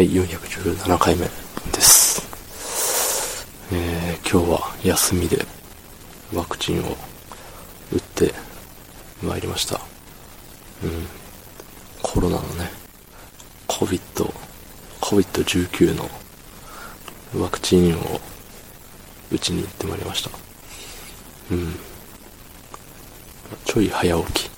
はい、417回目です。えー、今日は休みでワクチンを打ってまいりました。うん。コロナのね、COVID、COVID-19 のワクチンを打ちに行ってまいりました。うん。ちょい早起き。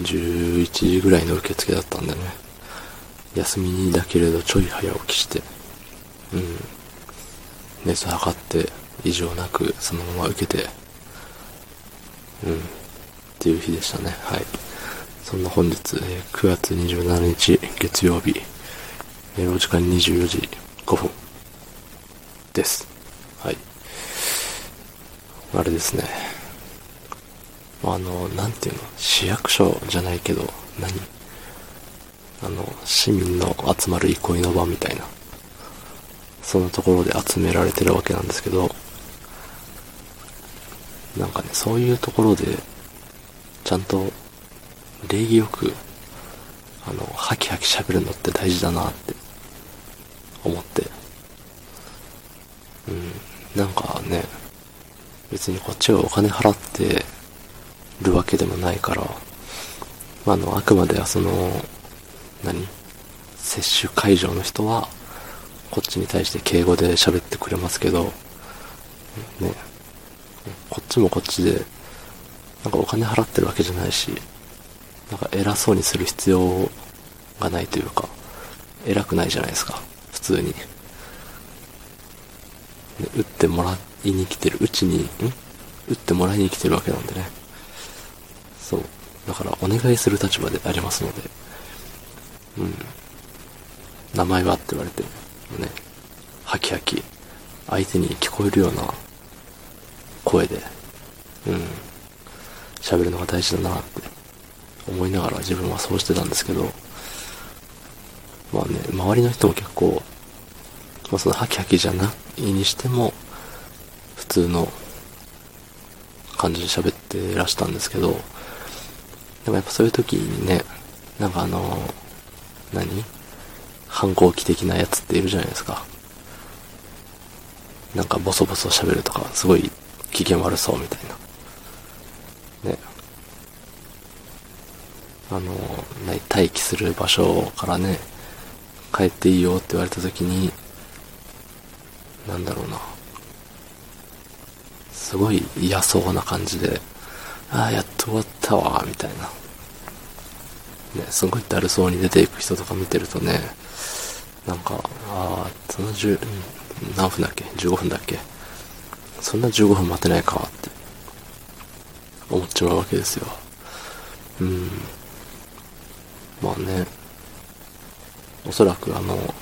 11時ぐらいの受付だったんでね。休みにだけれどちょい早起きして、うん。熱測って異常なくそのまま受けて、うん。っていう日でしたね。はい。そんな本日、え、9月27日月曜日、え、お時間24時5分です。はい。あれですね。あの、なんていうの、市役所じゃないけど、何？あの、市民の集まる憩いの場みたいな、そんなところで集められてるわけなんですけど、なんかね、そういうところで、ちゃんと、礼儀よく、あの、ハキハキ喋るのって大事だなって思って、うん、なんかね、別にこっちがお金払ってるわけでもないから、まあ、あの、あくまではその、何？接種会場の人は、こっちに対して敬語で喋ってくれますけど、ね、こっちもこっちで、なんかお金払ってるわけじゃないし、なんか偉そうにする必要がないというか、偉くないじゃないですか、普通に。ね、打ってもらいに来てる、うちに、ん？打ってもらいに来てるわけなんでね。そう。だからお願いする立場でありますので、うん。名前はって言われて、ね、ハキハキ、相手に聞こえるような声で、うん、喋るのが大事だなって思いながら自分はそうしてたんですけど、まあね、周りの人も結構、まあそのハキハキじゃないにしても、普通の感じで喋ってらしたんですけど、でもやっぱそういう時にね、なんかあの何？反抗期的なやつっているじゃないですか。なんかボソボソ喋るとか、すごい機嫌悪そうみたいな。ね。あの、待機する場所からね、帰っていいよって言われた時に、なんだろうな。すごい嫌そうな感じで、ああ、やっと終わったわ、みたいな。ね、すごいだるそうに出ていく人とか見てるとね、なんか、ああ、その10、何分だっけ ?15 分だっけ？そんな15分待てないかって思っちまうわけですよ。うん。まあね、おそらくあの、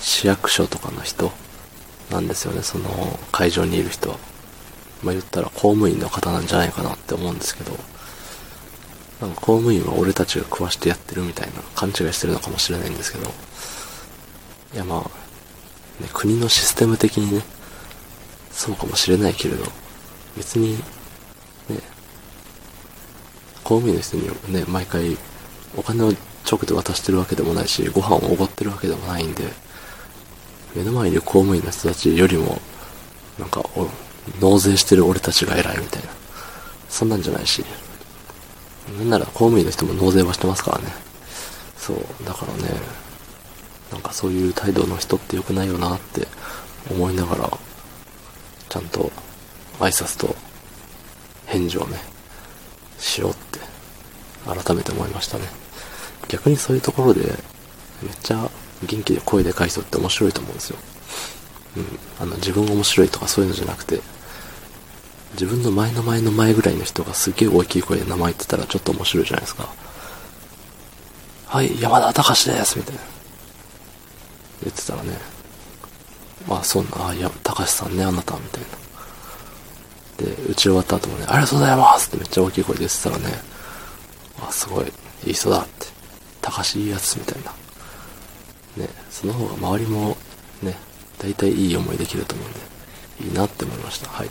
市役所とかの人なんですよね、その会場にいる人は。まあ言ったら公務員の方なんじゃないかなって思うんですけど、なんか公務員は俺たちが食わしてやってるみたいな勘違いしてるのかもしれないんですけど、いやまあ、ね、国のシステム的にね、そうかもしれないけれど、別に、ね、公務員の人にね、毎回お金を直で渡してるわけでもないし、ご飯をおごってるわけでもないんで、目の前にいる公務員の人たちよりも、なんか、納税してる俺たちが偉いみたいな。そんなんじゃないし、なんなら公務員の人も納税はしてますからね。そう、だからね、なんかそういう態度の人って良くないよなって思いながら、ちゃんと挨拶と返事をね、しようって改めて思いましたね。逆にそういうところでめっちゃ元気で声でかい人って面白いと思うんですよ。うん。あの自分が面白いとかそういうのじゃなくて、自分の前の前の前ぐらいの人がすげえ大きい声で名前言ってたらちょっと面白いじゃないですか。はい、山田隆ですみたいな。言ってたらね。まあ、そんな、あ、いや、隆さんね、あなた、みたいな。で、打ち終わった後もね、ありがとうございますってめっちゃ大きい声で言ってたらね、あ、すごい、いい人だって。隆いいやつ、みたいな。ね、その方が周りも、ね、大体いい思いできると思うんで、いいなって思いました。はい。